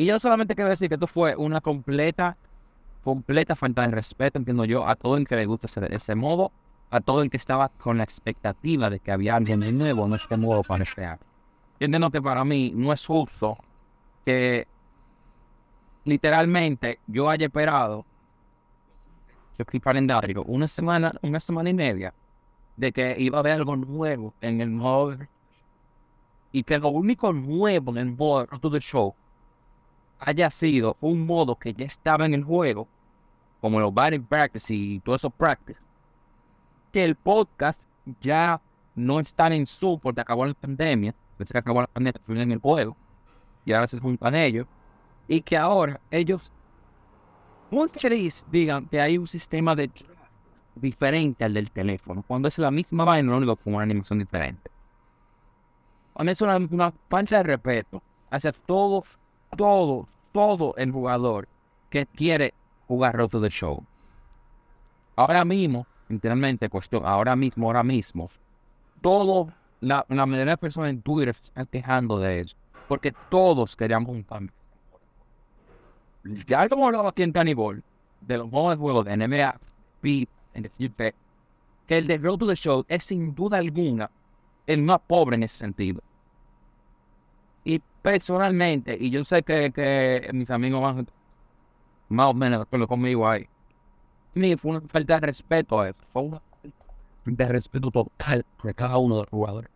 Y yo solamente quiero decir que esto fue una completa, completa falta de respeto, entiendo yo, a todo el que le gusta ese, modo, a todo el que estaba con la expectativa de que había algo nuevo en este modo para este año. Entiendo que para mí no es justo que literalmente yo haya esperado yo estoy calendario una semana, una semana y media de que iba a haber algo nuevo en el modo y que lo único nuevo en el modo de Show haya sido un modo que ya estaba en el juego, como los batting practice y todo eso practice, que el podcast ya no está en Zoom porque acabó la pandemia, desde que acabó la pandemia, en el juego, y ahora se juntan ellos, y que ahora ellos, muchos digan que hay un sistema de diferente al del teléfono, cuando es la misma vaina, lo único con una animación diferente. Es una, una falta de respeto hacia todo, todo, todo el jugador que quiere jugar Road to the Show. Ahora mismo, literalmente, cuestión, ahora mismo, ahora mismo, todo, la, la mayoría de personas en Twitter se están quejando de eso, porque todos queríamos un cambio. Ya lo hemos hablado aquí en Cannibal, de los modos de juego de NBA, Beat, en decirte que el de Road to the Show es sin duda alguna el más pobre en ese sentido. Personalmente, y yo sé que, que mis amigos van más o menos de conmigo ahí, fue una falta de respeto eso, fue una de respeto total de cada uno de los jugadores.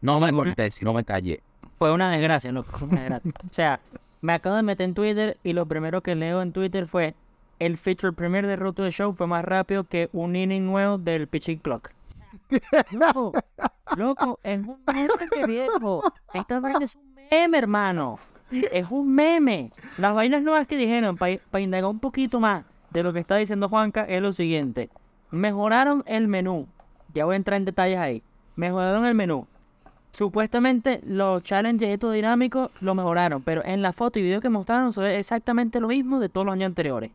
No me corté, si no me callé. Fue una desgracia, no fue una desgracia. o sea, me acabo de meter en Twitter y lo primero que leo en Twitter fue el feature premier de Road to the Show fue más rápido que un inning nuevo del pitching clock. loco, loco, es un meme viejo. Esta vaina es un meme, hermano. Es un meme. Las vainas nuevas que dijeron, para indagar un poquito más de lo que está diciendo Juanca, es lo siguiente. Mejoraron el menú. Ya voy a entrar en detalles ahí. Mejoraron el menú. Supuestamente los challenges estos dinámicos lo mejoraron, pero en la foto y video que mostraron se ve exactamente lo mismo de todos los años anteriores.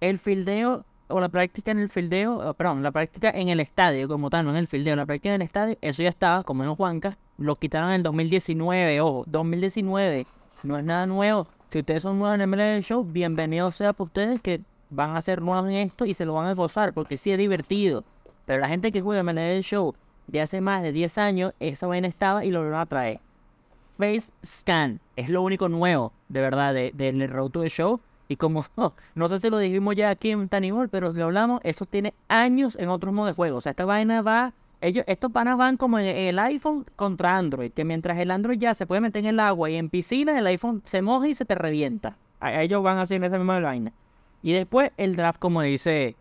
El fildeo o la práctica en el fildeo, perdón, la práctica en el estadio como tal, no en el fildeo, la práctica en el estadio, eso ya estaba, como en Juanca, lo quitaron en 2019, ojo, 2019, no es nada nuevo. Si ustedes son nuevos en el Show, bienvenido sea para ustedes que van a ser nuevos en esto y se lo van a gozar, porque sí es divertido. Pero la gente que juega MLB Show de hace más de 10 años, esa vaina estaba y lo van a traer. Face Scan es lo único nuevo, de verdad, del de, de Road to the Show. Y como no sé si lo dijimos ya aquí en Tanibol, pero lo hablamos, esto tiene años en otros modos de juego. O sea, esta vaina va. Ellos, estos panas van como el iPhone contra Android, que mientras el Android ya se puede meter en el agua y en piscina, el iPhone se moja y se te revienta. ellos van haciendo esa misma vaina. Y después el draft, como dice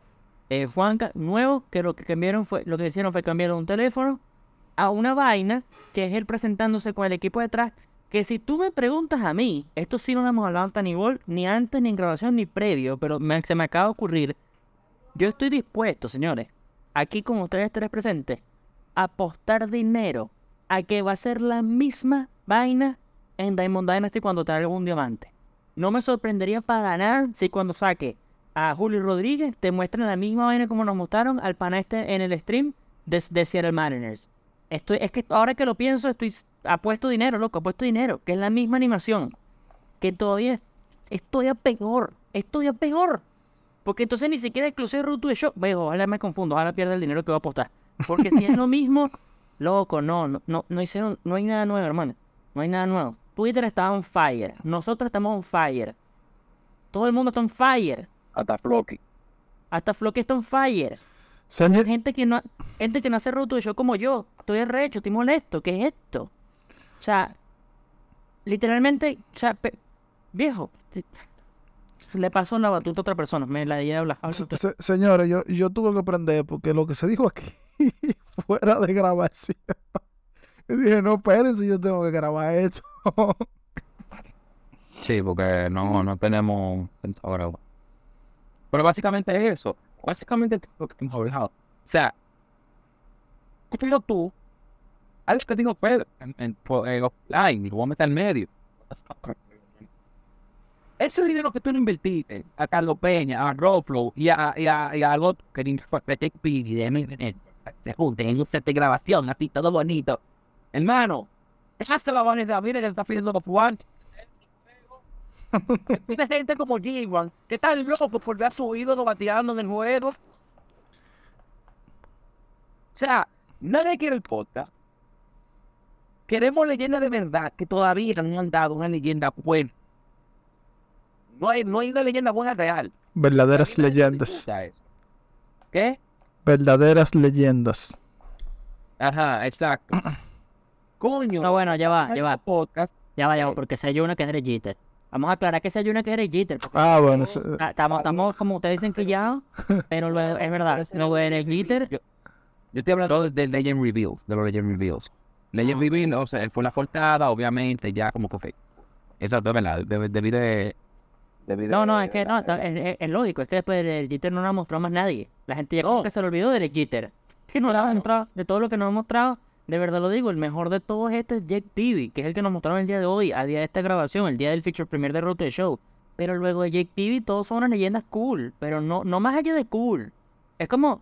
eh, Juanca, nuevo, que lo que cambiaron fue, lo que hicieron fue cambiar un teléfono a una vaina, que es él presentándose con el equipo detrás, que si tú me preguntas a mí, esto sí no lo hemos hablado tan igual, ni antes, ni en grabación, ni previo, pero se me acaba de ocurrir, yo estoy dispuesto, señores, aquí con ustedes tres presentes, a apostar dinero a que va a ser la misma vaina en Diamond Dynasty cuando traiga un diamante. No me sorprendería para ganar si cuando saque a Julio Rodríguez, te muestran la misma vaina como nos mostraron al pana este en el stream de, de Seattle Mariners. Estoy, es que ahora que lo pienso, estoy apuesto dinero, loco, apuesto dinero, que es la misma animación. Que todavía es todavía peor, es todavía peor. Porque entonces ni siquiera exclusivo Root to the Show. Veo, ojalá me confundo, ahora pierda el dinero que voy a apostar. Porque si es lo mismo, loco, no, no, no, no hicieron, no hay nada nuevo, hermano. No hay nada nuevo. Twitter está on fire. Nosotros estamos on fire. Todo el mundo está on fire. Hasta Floki. Hasta Floki está on fire. Gente que no, gente que no hace roto de show como yo. Estoy recho, estoy molesto. ¿Qué es esto? O sea, literalmente, o sea, viejo, le pasó la batuta a otra persona. Me la di a hablar. señores, yo, yo tuve que aprender porque lo que se dijo aquí fuera de grabación. Y dije, no, espérense, yo tengo que grabar esto. sí, porque no, no tenemos ahora. Pero básicamente es eso. Básicamente lo que hemos hablado. O sea, pero tú, algo que tengo pues, en, en, en, offline, lo voy a meter al medio. Ese dinero que tú no invertiste a Carlos Peña, a Roflo y a, y a, y a algo que se junten en un set de grabación, así todo bonito. Hermano, dejaste la vanidad, mira que está pidiendo los Juan. Tiene gente como G1, que está loco por ver a su ídolo bateando en el juego. O sea, nadie quiere el podcast. Queremos leyendas de verdad, que todavía no han dado una leyenda buena. No hay, no hay una leyenda buena real. Verdaderas leyendas. ¿Qué? Verdaderas leyendas. Ajá, exacto. Coño. No, bueno, ya va, ya va. podcast. Ya va, ya va, porque si hay una que es de Jeter. Vamos a aclarar que si hay una que es de Jeter. porque Ah, bueno. eso- ah, Estamos, estamos, como ustedes dicen, quillados, pero lo- es verdad. Lo de Jeter, Yo, yo estoy hablando de Legend Reveals, de los Legend Reveals. Legend Reveal, o sea, fue la portada, obviamente, ya como que fue. Exacto, es verdad. de- Debí de. debí de- No, no, es que no, está- es, es- es lógico, es que después del Jeter no nos ha mostrado más nadie. La gente ya como que se le olvidó del Jeter. Que no le ha mostrado, de todo lo que nos ha mostrado, de verdad lo digo, el mejor de todos este es Jake Peavy, que es el que nos mostraron el día de hoy, a día de esta grabación, el día del feature premier de Road to the Show. Pero luego de Jake Peavy todos son unas leyendas cool, pero no, no más allá de cool. Es como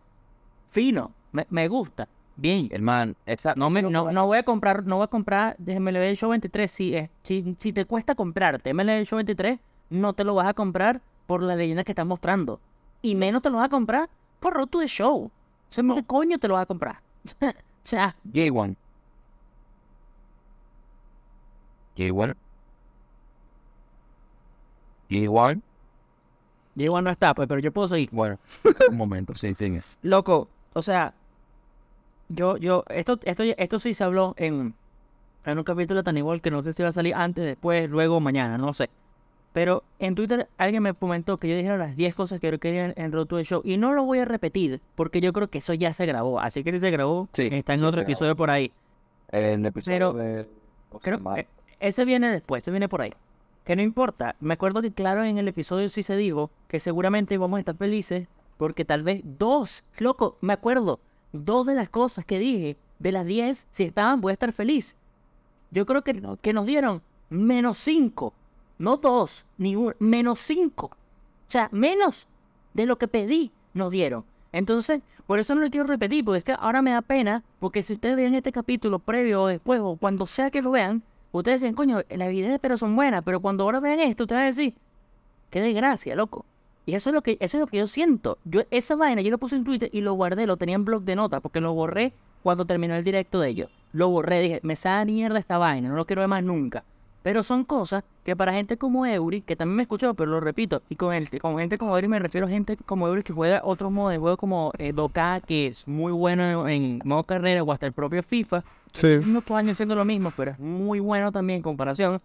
fino, me, me gusta, bien. Hermano, exacto. No, me, no, no voy a comprar, no voy a comprar de MLB Show 23. Si, es- si, si te cuesta comprarte MLB Show 23, no te lo vas a comprar por la leyenda que están mostrando. Y menos te lo vas a comprar por Road to the Show. O sea, ¿qué coño te lo vas a comprar? o sea, J1. J1. J1. Diego no está, pues, pero yo puedo seguir. Bueno, un momento, sí, tiene. Loco, o sea, yo, yo, esto, esto, esto sí se habló en, en un capítulo tan igual que no sé si va a salir antes, después, luego, mañana, no sé. Pero en Twitter alguien me comentó que yo dijera las 10 cosas que yo quería en, en Road to the Show. Y no lo voy a repetir, porque yo creo que eso ya se grabó. Así que si se grabó, Sí, está en otro episodio por ahí. El episodio Pero- de. Creo que ese viene después, ese viene por ahí. Que no importa. Me acuerdo que claro en el episodio sí se dijo que seguramente vamos a estar felices porque tal vez dos, loco, me acuerdo, dos de las cosas que dije de las 10, si estaban, voy a estar feliz. Yo creo que, que nos dieron menos 5, no dos, ni uno, menos 5. O sea, menos de lo que pedí nos dieron. Entonces, por eso no lo quiero repetir, porque es que ahora me da pena, porque si ustedes ven este capítulo previo o después, o cuando sea que lo vean, ustedes dicen, coño, las videos pero son buenas, pero cuando ahora vean esto, ustedes van a decir, qué desgracia, loco. Y eso es lo que, eso es lo que yo siento. Yo, esa vaina yo lo puse en Twitter y lo guardé, lo tenía en blog de notas, porque lo borré cuando terminó el directo de ellos. Lo borré, dije, me sale mierda esta vaina, no lo quiero ver más nunca. Pero son cosas que para gente como Eury, que también me escuchó, pero lo repito, y con, el, con gente como Eury me refiero a gente como Eury que juega otros modos de juego como eh, Doka, que es muy bueno en modo carrera, o hasta el propio FIFA. Sí. Unos años haciendo lo mismo, pero es muy bueno también en comparación.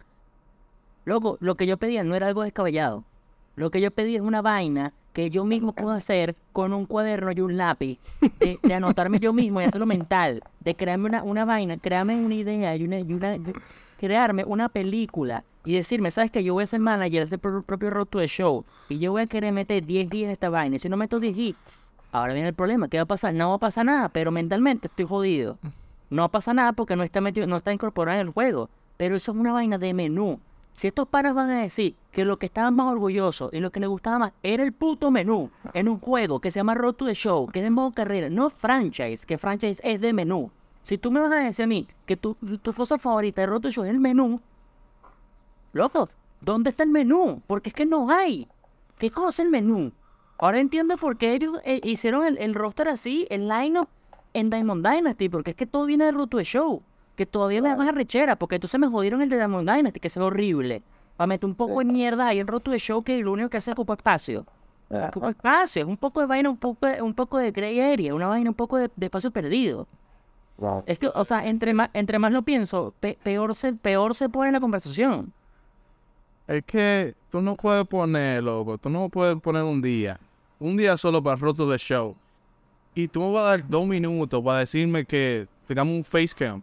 Loco, lo que yo pedía no era algo descabellado. Lo que yo pedía es una vaina que yo mismo puedo hacer con un cuaderno y un lápiz. De, de anotarme yo mismo y hacerlo mental. De crearme una, una vaina, crearme una idea y una, y una- crearme una película. Y decirme, ¿sabes qué? Yo voy a ser manager de pro- propio Road to the Show. Y yo voy a querer meter 10 días de esta vaina. Y si no meto 10 días, ahora viene el problema. ¿Qué va a pasar? No va a pasar nada, pero mentalmente estoy jodido. No pasa nada porque no está metido, no está incorporado en el juego. Pero eso es una vaina de menú. Si estos panas van a decir que lo que estaban más orgullosos y lo que les gustaba más era el puto menú en un juego que se llama Road to the Show, que es de modo carrera, no franchise, que franchise es de menú. Si tú me vas a decir a mí que tu, tu cosa favorita de Road to the Show es el menú, loco, ¿dónde está el menú? Porque es que no hay. ¿Qué cosa es el menú? Ahora entiendo por qué ellos eh, hicieron el, el roster así, el lineup en Diamond Dynasty, porque es que todo viene de Road to the Show. Que todavía me da más arrechera, porque entonces me jodieron el de Diamond Dynasty, que se ve horrible. Para meter un poco de mierda ahí en Road to the Show, que lo único que hace es ocupar espacio. Ocupa espacio, es un poco de vaina, un poco de, un poco de gray area, una vaina un poco de, de espacio perdido. Es que, o sea, entre más, entre más lo pienso, pe- peor, se, peor se pone la conversación. Es que tú no puedes poner, loco, tú no puedes poner un día, un día solo para Roto de Show. Y tú me vas a dar dos minutos para decirme que tengamos un face cam,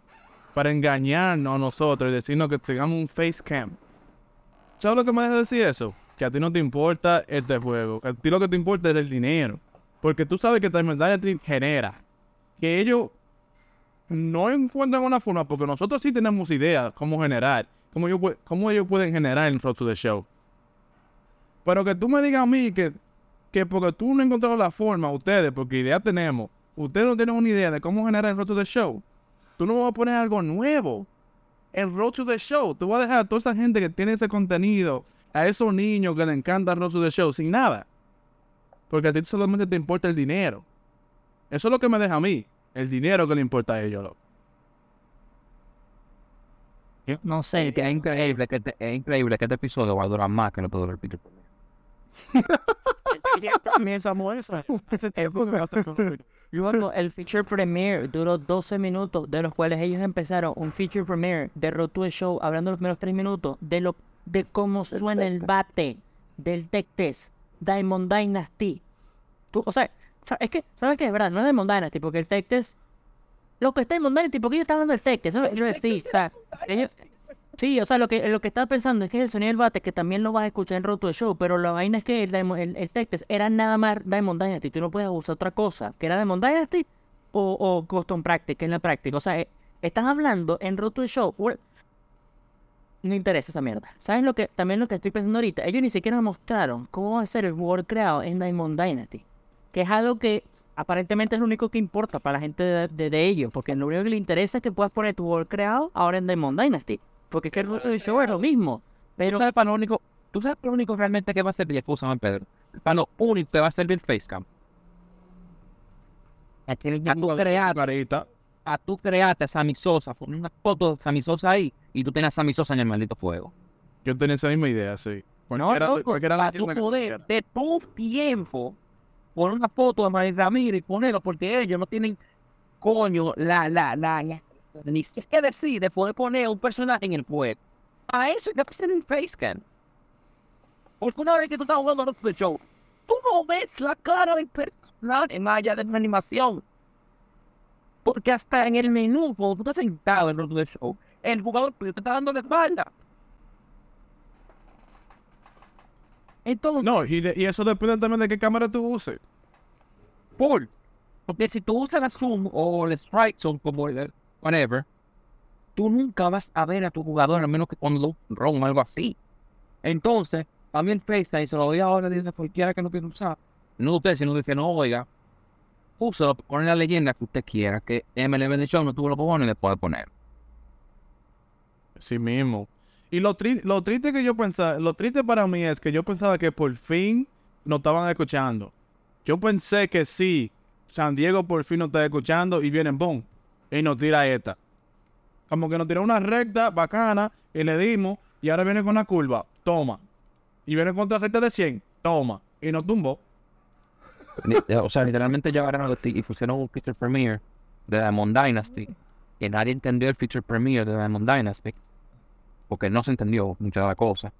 para engañarnos a nosotros y decirnos que tengamos un face cam. ¿Sabes lo que me deja decir eso? Que a ti no te importa este juego, que a ti lo que te importa es el dinero. Porque tú sabes que Time Dynasty genera. Que ellos no encuentran una forma, porque nosotros sí tenemos ideas cómo generar, cómo, yo, cómo ellos pueden generar en Road to the Show. Pero que tú me digas a mí que, que porque tú no has encontrado la forma, ustedes, porque idea tenemos, ustedes no tienen una idea de cómo generar el Road to the Show. Tú no vas a poner algo nuevo. El Road to the Show. Tú vas a dejar a toda esa gente que tiene ese contenido, a esos niños que les encanta el Road to the Show, sin nada. Porque a ti solamente te importa el dinero. Eso es lo que me deja a mí. El dinero que le importa a ellos. loco. No sé. Es increíble que este, es increíble que este episodio va a durar más que lo puedo repetir. También somos eso. Luego, el feature premiere duró 12 minutos, de los cuales ellos empezaron un feature premiere de Road to the Show, hablando los primeros 3 minutos de lo de cómo suena el bate del Tech Test, Diamond Dynasty. Tú, o sea, es que, ¿sabes qué? Es verdad, no es Diamond Dynasty, porque el Tech Test, lo que es Diamond Dynasty, porque ellos están hablando del Tech Test, eso que quiero decir. Sí, o sea, lo que, lo que estaba pensando es que el sonido del bate, que también lo vas a escuchar en Roto de Show, pero la vaina es que el, el, el Tech Test era nada más Diamond Dynasty, tú no puedes usar otra cosa, que era Diamond Dynasty o, o Custom Practice, que es la práctica. O sea, eh, están hablando en Roto de Show. we- No interesa esa mierda. ¿Sabes lo que también lo que estoy pensando ahorita? Ellos ni siquiera mostraron cómo va a ser el World creado en Diamond Dynasty, que es algo que aparentemente es lo único que importa para la gente de, de, de ellos, porque lo único que le interesa es que puedas poner tu World creado ahora en Diamond Dynasty. Porque es que el de Show es lo mismo. Pero ¿Tú sabes para lo único, tú sabes para lo único realmente que va a servir, escúchame Pedro, para lo único que va a servir Facecam. A tú crear, Carita. a tú crearte a Sammy Sosa, poner una foto de Sammy Sosa ahí y tú tienes a Sammy Sosa en el maldito fuego. Yo tenía esa misma idea, sí. No, Cualquiera- loco, cualquiera Para leyenda tu poder de tu tiempo poner una foto de María Ramírez y ponerlo porque ellos no tienen coño la, la, la, la- ni decir de poder poner un personaje en el juego. A eso hay que hacer un facecam. Porque una vez que tú estás jugando to the Show, tú no ves la cara del personaje más allá de una animación. Porque hasta en el menú, cuando tú estás sentado en the Show, el jugador te está dando la espalda. Entonces, No, y, de- y eso depende también de qué cámara tú uses. full. Porque si tú usas la Zoom o el Strike Zone como el whatever, tú nunca vas a ver a tu jugador a menos que cuando lo ron o algo así. Entonces, también FaceTime se lo doy ahora a cualquiera que no quiera usar. No usted, sino dice, no, oiga, úsalo, pone la leyenda que usted quiera, que MLB de Show no tuvo los cojones le puede poner. Sí mismo. Y lo, tri- lo triste que yo pensaba, lo triste para mí es que yo pensaba que por fin nos estaban escuchando. Yo pensé que sí, San Diego por fin nos está escuchando y vienen, boom, y nos tira esta. Como que nos tiró una recta bacana y le dimos, y ahora viene con una curva, toma. Y viene con otra recta de 100, toma. Y nos tumbó. Ni- O sea, literalmente llegaron a los y pusieron un feature premiere de Diamond Dynasty. Que nadie entendió el feature premiere de Diamond Dynasty. Porque no se entendió mucha de la cosa.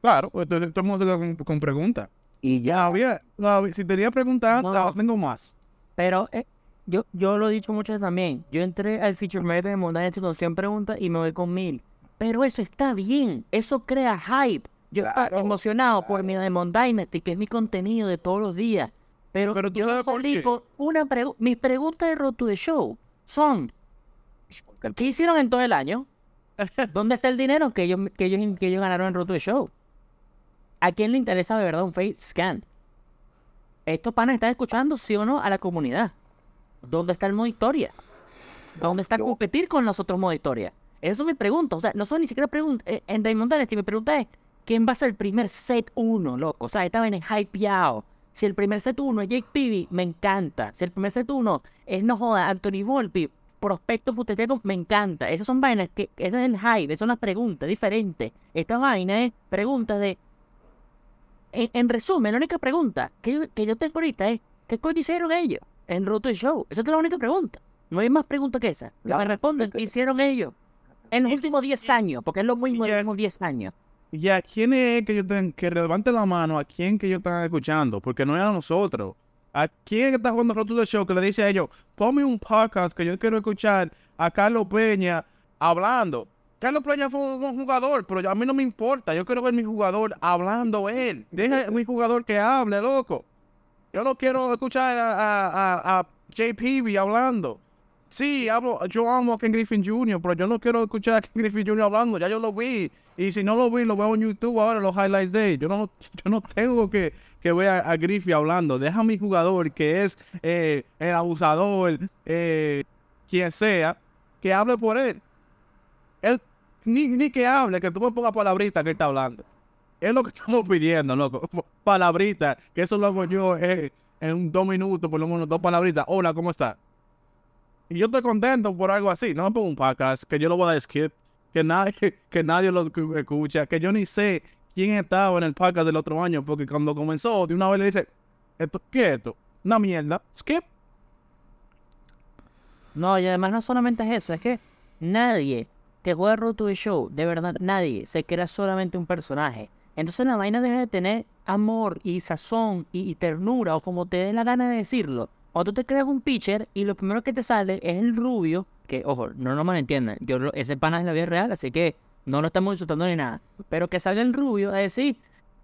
Claro, pues, todo todo el mundo se quedó con, con preguntas. Y ya, Todavía, todavía- si tenía preguntas, No. tengo más. Pero eh, yo, yo lo he dicho muchas veces también. Yo entré al feature medio de Monday Dynasty con 100 preguntas y me voy con 1000. Pero eso está bien. Eso crea hype. Yo estaba Claro, emocionado por mi Diamond Dynasty, que es mi contenido de todos los días. Pero, Pero tú yo sabes por salí qué. con una pregunta. Mis preguntas de Road to the Show son: ¿Qué hicieron en todo el año? ¿Dónde está el dinero que ellos, que ellos, que ellos ganaron en Road to the Show? ¿A quién le interesa de verdad un face scan? Estos panes están escuchando, sí o no, a la comunidad. ¿Dónde está el modo historia? ¿Dónde está competir con los otros modos historia? Eso es mi pregunta. O sea, no son ni siquiera preguntas. En Diamond Dynasty mi pregunta es: ¿quién va a ser el primer set 1, loco? O sea, estaban en hypeado. Si el primer set 1 es Jake Peavy, me encanta. Si el primer set 1 es, no joda, Anthony Volpi, prospecto futetero, me encanta. Esas son vainas que, ese es el hype, esas son las preguntas diferentes. Esta vaina es preguntas de. En, en resumen, la única pregunta que yo, que yo tengo ahorita es: ¿qué coño hicieron ellos en Roto y Show? Esa es la única pregunta. No hay más preguntas que esa. La me responden: ¿qué hicieron ellos en los últimos 10 años? Porque es lo mismo de Ya- los últimos 10 años. ¿Y a quién es que yo tengo que levante la mano? ¿A quién que yo están escuchando? Porque no es a nosotros. ¿A quién está jugando Road to the Show que le dice a ellos, ponme un podcast que yo quiero escuchar a Carlos Peña hablando? Carlos Peña fue un, un jugador, pero a mí no me importa. Yo quiero ver mi jugador hablando él. Deja a mi jugador que hable, loco. Yo no quiero escuchar a, a, a, a JPB hablando. Sí, hablo, yo amo a Ken Griffin Jr., pero yo no quiero escuchar a Ken Griffin Jr. hablando, ya yo lo vi. Y si no lo vi, lo veo en YouTube ahora, los highlights de él. Yo no, yo no tengo que, que ver a, a Griffin hablando. Deja a mi jugador, que es eh, el abusador, eh, quien sea, que hable por él. Él, ni, ni que hable, que tú me pongas palabritas que él está hablando. Es lo que estamos pidiendo, loco. Palabritas, que eso lo hago yo eh, en dos minutos, por lo menos dos palabritas. Hola, ¿cómo está? Yo estoy contento por algo así. No pongo un podcast que yo lo voy a skip, que nadie, que nadie lo escu- escucha, que yo ni sé quién estaba en el podcast del otro año, porque cuando comenzó, de una vez le dice, ¿esto qué es esto? Una mierda. Skip. No, y además no solamente es eso, es que nadie que juega Road to the Show, de verdad nadie, se crea solamente un personaje. Entonces la vaina deja de tener amor y sazón y, y ternura, o como te dé la gana de decirlo. Cuando tú te creas un pitcher y lo primero que te sale es el rubio, que ojo, no nos malentiendan, yo lo- ese pana es la vida real, así que no lo estamos insultando ni nada. Pero que salga el rubio a decir,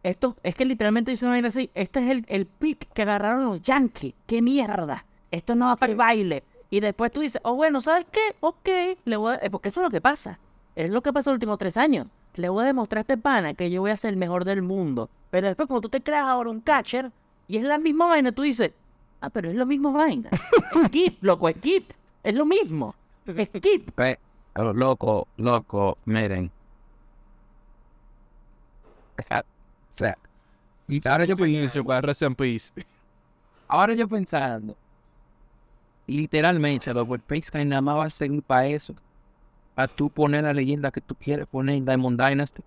esto es que literalmente dice una vaina así, este es el, el pick que agarraron los Yankees, qué mierda, esto no va para el baile. Y después tú dices, oh bueno, ¿sabes qué? Ok, le voy a... eh, porque eso es lo que pasa. Es lo que pasa los últimos tres años. Le voy a demostrar a este pana que yo voy a ser el mejor del mundo. Pero después cuando tú te creas ahora un catcher y es la misma vaina, tú dices, ah, pero es la misma vaina. Skip, loco, skip. Es lo mismo. Skip. Pe- Pero loco, loco, miren. O sea, y ahora yo peace. Ahora yo pensando, literalmente, loco, el Pace nada más va a servir para eso. Para tú poner la leyenda que tú quieres poner en Diamond Dynasty.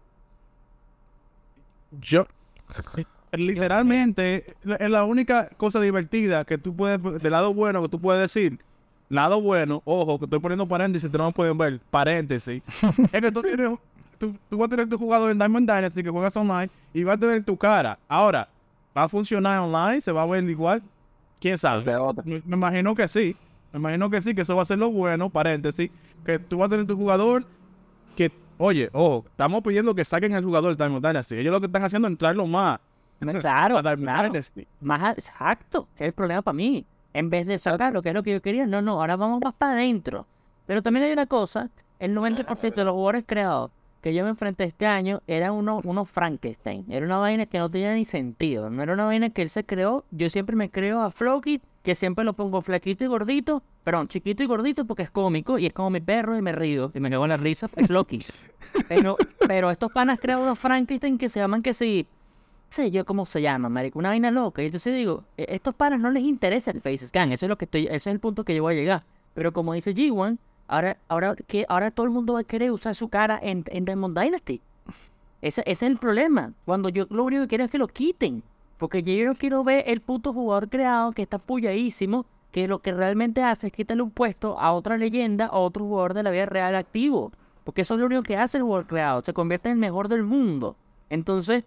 Yo, literalmente, es la única cosa divertida que tú puedes, del lado bueno que tú puedes decir, lado bueno, ojo, que estoy poniendo paréntesis, ustedes no pueden ver, paréntesis, es que tú tienes, tú, tú vas a tener tu jugador en Diamond Dynasty que juegas online y vas a tener tu cara. Ahora, ¿va a funcionar online? ¿Se va a ver igual? ¿Quién sabe? Me imagino que sí. Me imagino que sí, que eso va a ser lo bueno, paréntesis, que tú vas a tener tu jugador que, oye, ojo, estamos pidiendo que saquen al jugador de Diamond Dynasty. Ellos lo que están haciendo es entrarlo más Claro, a Diamond claro. Más exacto, que es el problema para mí. En vez de sacar lo que es lo que yo quería, no, no, ahora vamos más para adentro. Pero también hay una cosa, el 90% de los jugadores creados que yo me enfrenté este año eran unos, unos Frankenstein. Era una vaina que no tenía ni sentido. No era una vaina que él se creó. Yo siempre me creo a Floki, que siempre lo pongo flaquito y gordito. Perdón, chiquito y gordito porque es cómico y es como mi perro y me río. Y me cago en la risa, es Floki. Pero, pero estos panas crean unos Frankenstein que se llaman que sí sé yo cómo se llama, marico, una vaina loca. Y entonces digo, "E- estos panas no les interesa el face scan, eso es lo que estoy, ese es el punto que yo voy a llegar. Pero como dice G1, ahora, ahora, que, ahora todo el mundo va a querer usar su cara en, en Diamond Dynasty. Ese, ese es el problema. Cuando yo lo único que quiero es que lo quiten. Porque yo no quiero ver el puto jugador creado que está puyadísimo, que lo que realmente hace es quitarle un puesto a otra leyenda, a otro jugador de la vida real activo. Porque eso es lo único que hace el jugador creado, se convierte en el mejor del mundo. Entonces,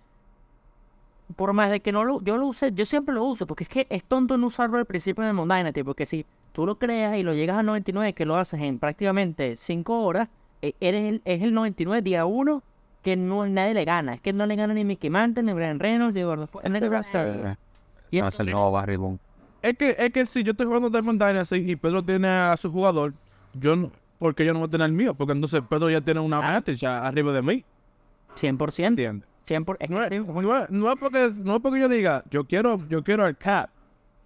por más de que no lo, yo lo use, yo siempre lo uso, porque es que es tonto no usarlo al principio de Diamond Dynasty, porque si tú lo creas y lo llegas a 99, que lo haces en prácticamente 5 horas, eh, eres el, es el 99 día 1 que no nadie le gana, es que no le gana ni Mickey Mantle, ni Brian Reynolds, ni. Y No, es el nuevo Barry. Es que, es que si yo estoy jugando Diamond Dynasty y Pedro tiene a su jugador, yo no, porque yo no voy a tener el mío, porque entonces Pedro ya tiene una Ah. advantage a- arriba de mí, 100%, ¿entiendes? 100%, es que No es, sí, no es- no es porque, no es porque yo diga, yo quiero, yo quiero el cap.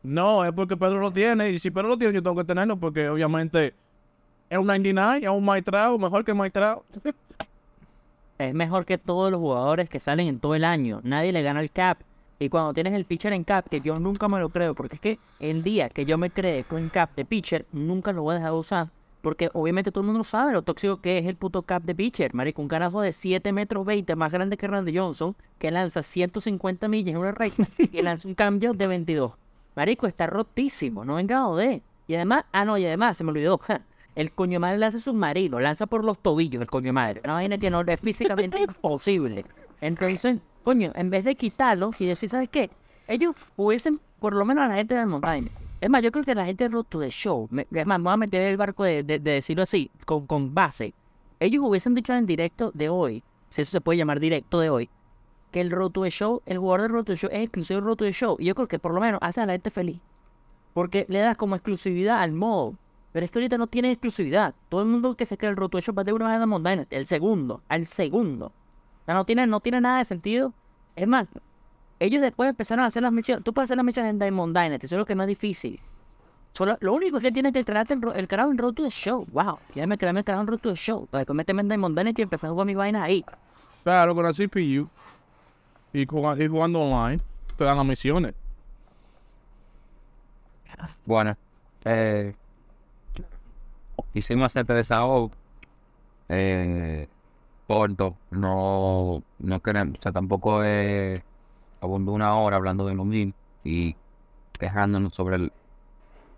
No, es porque Pedro lo tiene, y si Pedro lo tiene, yo tengo que tenerlo, porque obviamente es un 99, es un Maitrao, mejor que Maitrao. es mejor que todos los jugadores que salen en todo el año. Nadie le gana el cap. Y cuando tienes el pitcher en cap, que yo nunca me lo creo, porque es que el día que yo me cree con cap de pitcher, nunca lo voy a dejar de usar. Porque obviamente todo el mundo sabe lo tóxico que es el puto cap de pitcher. Marico, un carajo de 7 metros 20, más grande que Randy Johnson, que lanza 150 millas en una recta y lanza un cambio de 22. Marico, está rotísimo, no venga joder. Y además, ah no, y además, se me olvidó, el coño madre lanza submarino, lanza por los tobillos el coño madre. Una vaina que no es físicamente imposible. Entonces, coño, en vez de quitarlo y decir, ¿sabes qué? Ellos hubiesen, por lo menos a la gente de montaña. Es más, yo creo que la gente de Road to the Show, es más, me voy a meter el barco de, de- de decirlo así, con, base. Ellos hubiesen dicho en directo de hoy, si eso se puede llamar directo de hoy, que el Road to the Show, el jugador de Road to the Show es exclusivo de Road to the Show. Y yo creo que por lo menos hace a la gente feliz. Porque le das como exclusividad al modo. Pero es que ahorita no tiene exclusividad. Todo el mundo que se cree el Road to the Show va de una vez a Dynasty. El segundo, al segundo. O sea, no tiene, no tiene nada de sentido. Es más, ellos después empezaron a hacer las misiones. Tú puedes hacer las misiones en Diamond Dynasty, eso es lo que es más difícil. Solo, lo único que tienes que crearte el, el canal en Road to the Show. Wow, ya me creé el canal en Road to the Show. Después méteme en Diamond Dynasty y empecé a jugar mis vainas ahí. Claro, con la CPU y, jugando, y jugando online, te dan las misiones. Bueno, eh, hicimos este desahogo eh, corto, no, no queremos, o sea, tampoco es abundó una hora hablando de lo mismo y quejándonos sobre el,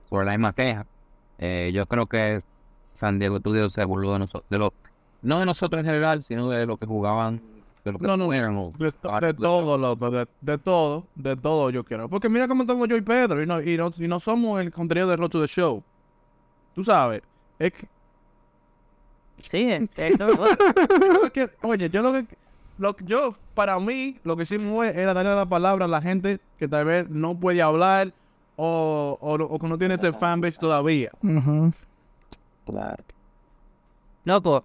sobre la misma queja. Eh, yo creo que San Diego Studios se burló de nosotros, de lo, no de nosotros en general, sino de lo que jugaban, de lo que No, no, De, to- de de- todo, loco, de, de todo, de todo yo quiero. Porque mira cómo estamos yo y Pedro, y no, y no, y no somos el contenido de Road to the Show. Tú sabes, es que, Sí, es- es yo que- oye, yo lo que, lo que- yo, para mí, lo que hicimos fue, era darle la palabra a la gente que tal vez no puede hablar o, o, o que no tiene ese fanbase todavía. Ujú. Loco,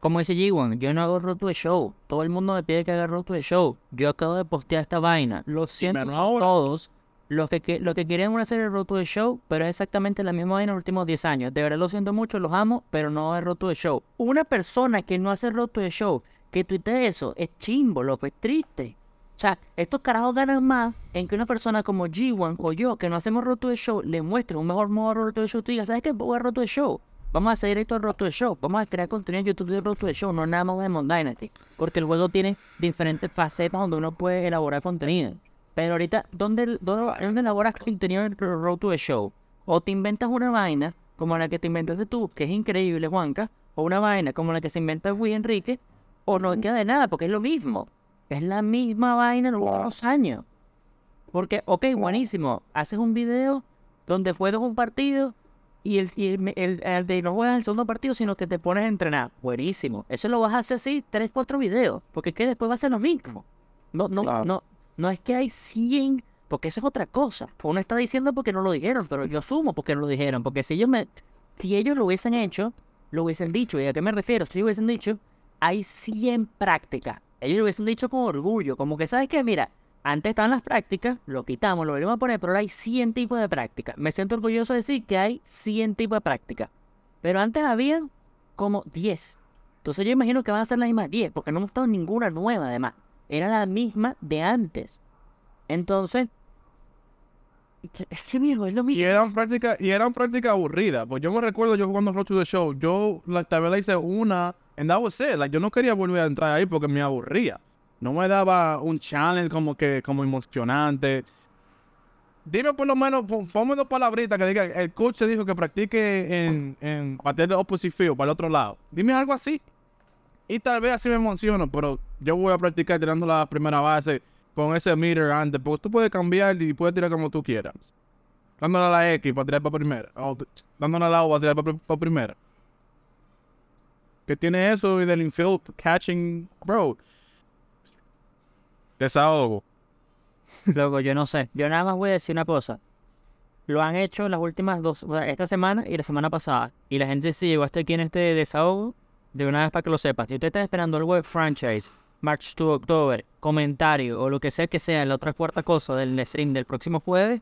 como dice G1, yo no hago road to the show. Todo el mundo me pide que haga road to the show. Yo acabo de postear esta vaina. Lo siento ahora. todos. Los que, que- los que querían una serie de road to the show, pero es exactamente la misma vaina en los últimos 10 años. De verdad lo siento mucho, los amo, pero no es road to the show. Una persona que no hace road to the show, que tuitee eso, es chimbo, loco, es triste. O sea, estos carajos ganan más en que una persona como G1 o yo, que no hacemos road to the show, le muestre un mejor modo de road to the show. Tú digas, ¿sabes qué? Voy a road to the show. Vamos a hacer directo al Road to the Show. Vamos a crear contenido en YouTube de Road to the Show, no nada más de Mon Dynasty. Porque el juego tiene diferentes facetas donde uno puede elaborar contenido. Pero ahorita, ¿dónde, dónde, dónde elaboras contenido en Road to the Show? O te inventas una vaina como la que te inventaste tú, que es increíble, Juanca. O una vaina como la que se inventa Luis Enrique. O no queda de nada, porque es lo mismo. Es la misma vaina en los últimos años. Porque, ok, buenísimo. Haces un video donde juegas un partido y el, y el, me- el- el de no juegas el segundo partido, sino que te pones a entrenar. Buenísimo. Eso lo vas a hacer así, tres, cuatro videos. Porque es que después va a ser lo mismo. No, no, Claro. no, no es que hay 100, porque eso es otra cosa. Uno está diciendo porque no lo dijeron, pero yo asumo porque no lo dijeron. Porque si ellos me, si ellos lo hubiesen hecho, lo hubiesen dicho. ¿Y a qué me refiero? Si hubiesen dicho, hay 100 prácticas. Ellos lo hubiesen dicho con orgullo, como que, ¿sabes qué? Mira, antes estaban las prácticas, lo quitamos, lo volvimos a poner, pero ahora hay 100 tipos de prácticas. Me siento orgulloso de decir que hay 100 tipos de prácticas. Pero antes habían como 10. Entonces yo imagino que van a ser las mismas 10, porque no hemos estado ninguna nueva además. Era la misma de antes. Entonces, es que viejo, es lo Y mismo. eran prácticas, y eran prácticas aburridas. Pues yo me recuerdo yo jugando Road to the Show, yo la vez la hice una, and that was yo no quería volver a entrar ahí porque me aburría. No me daba un challenge como que, como emocionante. Dime por lo menos, pon- ponme dos palabritas que diga, el coach te dijo que practique en, en bater opposite field, para el otro lado. Dime algo así. Y tal vez así me emociono, pero yo voy a practicar tirando la primera base con ese meter antes, porque tú puedes cambiar y puedes tirar como tú quieras. Dándole a la X para tirar para primera. Dándole a la O para tirar para primera. Que tiene eso y del infield catching, bro. Desahogo. Luego, yo no sé. Yo nada más voy a decir una cosa. Lo han hecho las últimas dos, o sea, esta semana y la semana pasada. Y la gente sí llegó hasta aquí en este desahogo de una vez para que lo sepas. Si usted está esperando algo de franchise, March to October, comentario o lo que sea que sea, la otra cuarta cosa del stream del próximo jueves,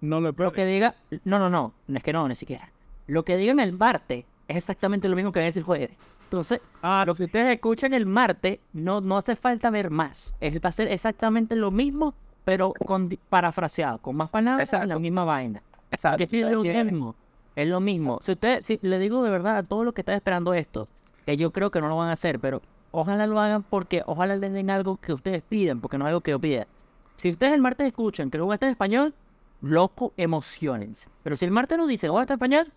No le lo pego. que diga, no, no, no, es que no, ni siquiera. Lo que digan el martes es exactamente lo mismo que va a decir jueves. Entonces, Ah, lo que ustedes escuchan el martes, no, no hace falta ver más. Es, va a ser exactamente lo mismo, pero con parafraseado, con más palabras, la Exacto. misma vaina. Exacto. Que es lo mismo. Es lo mismo. Si usted, si, le digo de verdad a todos los que están esperando esto, que yo creo que no lo van a hacer, pero ojalá lo hagan porque ojalá les den algo que ustedes piden, porque no es algo que yo pida. Si ustedes el martes escuchan que luego está en español, loco, emocionense. Pero si el martes no dice, oh, está en español,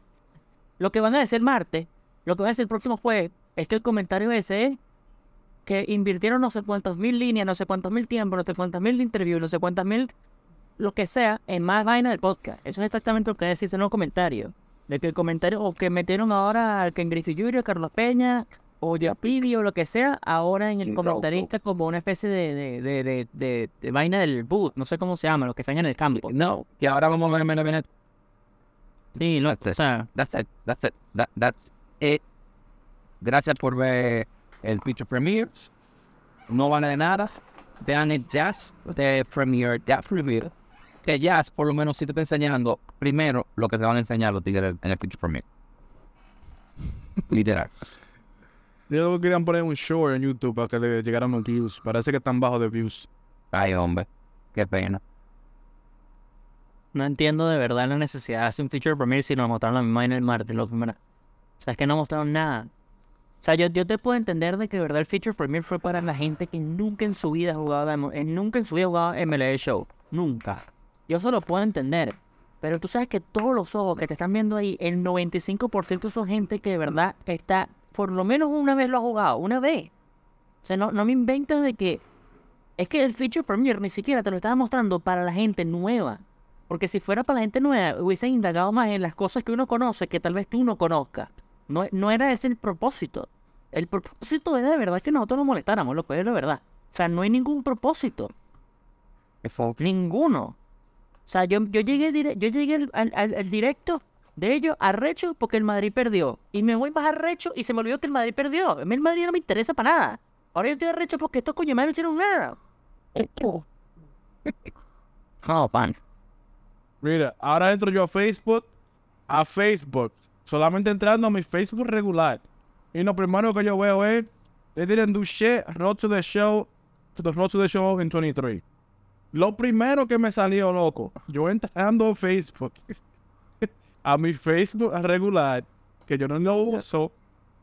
lo que van a decir el martes, lo que va a decir el próximo jueves, es que el comentario ese es que invirtieron no sé cuántas mil líneas, no sé cuántos mil tiempos, no sé cuántas mil interviews, no sé cuántas mil, lo que sea, en más vaina del podcast. Eso es exactamente lo que decís en los comentarios. De que el comentario, o que metieron ahora al Ken Griffith Jr., Carlos Peña, o Yapidi, o lo que sea, ahora en el comentarista como una especie de, de, de, de, vaina del boot, no sé cómo se llama, los que están en el campo. No, y ahora vamos a ver Bennett. Sí, no, That's o it. sea, That's it. That's it. That, that's it. Gracias por ver el feature premiere. No vale de nada. Vean el jazz de premiere, jazz premiere. Que jazz, por lo menos, si te está enseñando primero lo que te van a enseñar los tigres en el feature premiere. Literal. Yo creo que querían poner un short en YouTube para que le llegaran los views. Parece que están bajos de views. Ay, hombre. Qué pena. no entiendo de verdad la necesidad de hacer un feature premiere si nos mostraron la misma en el martes, la primera. O sea, es que no mostraron nada. O sea, yo, yo te puedo entender de que de verdad el feature premiere fue para la gente que nunca en su vida demo- eh, nunca en su vida ha jugado MLB Show. Nunca. Yo eso lo puedo entender. Pero tú sabes que todos los ojos que te están viendo ahí, el 95% son gente que de verdad está, por lo menos una vez lo ha jugado, una vez. O sea, no, no me inventes de que es que el feature premiere ni siquiera te lo estaba mostrando para la gente nueva. Porque si fuera para la gente nueva, hubiesen indagado más en las cosas que uno conoce que tal vez tú no conozcas. No, no era ese el propósito. El propósito era de verdad que nosotros nos molestáramos, lo que es la verdad. O sea, no hay ningún propósito. Ninguno. O sea, yo, yo llegué, dire- yo llegué al, al- al- directo de ellos arrecho porque el Madrid perdió. Y me voy más arrecho y se me olvidó que el Madrid perdió. A mí el Madrid no me interesa para nada. Ahora yo estoy arrecho porque estos coño no hicieron nada. No, pan. Mira, ahora entro yo a Facebook. A Facebook. Solamente entrando a mi Facebook regular. Y lo primero que yo veo es. They didn't do shit. Road to the show. To the road to the show in 23. Lo primero que me salió, loco. Yo entrando a Facebook. a mi Facebook regular. Que yo no lo uso.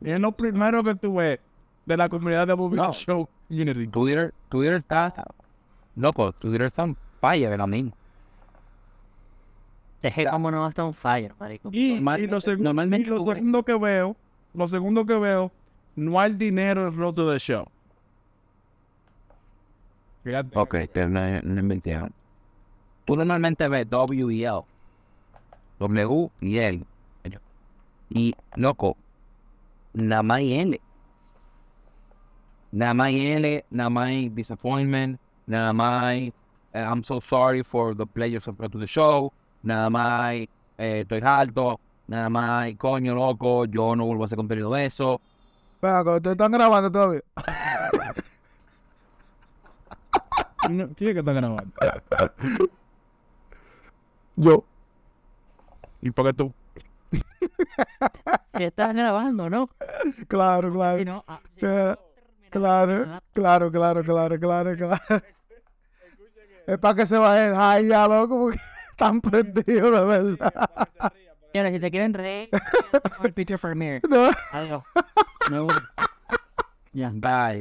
Y es lo primero que tuve. De la comunidad de Movie No. Show Unity. Twitter, Twitter está. Loco, Twitter está en falla de la misma. Es que como no va a estar un fire, marico. Y, y lo, normalmente y lo segundo que veo, lo segundo que veo, no hay dinero en Road to the Show. Fíjate. Ok, pero no, no inventé. Tú normalmente ves W y L. W y L. Y, loco, nada más hay L. Nada más hay L, nada más hay disappointment, nada más hay eh, I'm so sorry for the players of to the show, nada más hay eh, estoy alto, nada más hay coño loco, yo no vuelvo a hacer contenido de eso. Que te están grabando todavía. No, ¿Quién es que está grabando? Yo. ¿Y por qué tú? Si estás grabando, ¿no? Claro, claro. No, ah, Claro, claro, claro, claro, claro, claro. Es para que se baje el high ya, loco, porque están prendidos, de verdad. Señores, si se quieren reír, el Peter Premiere. No. Adiós. No. Ya. Bye.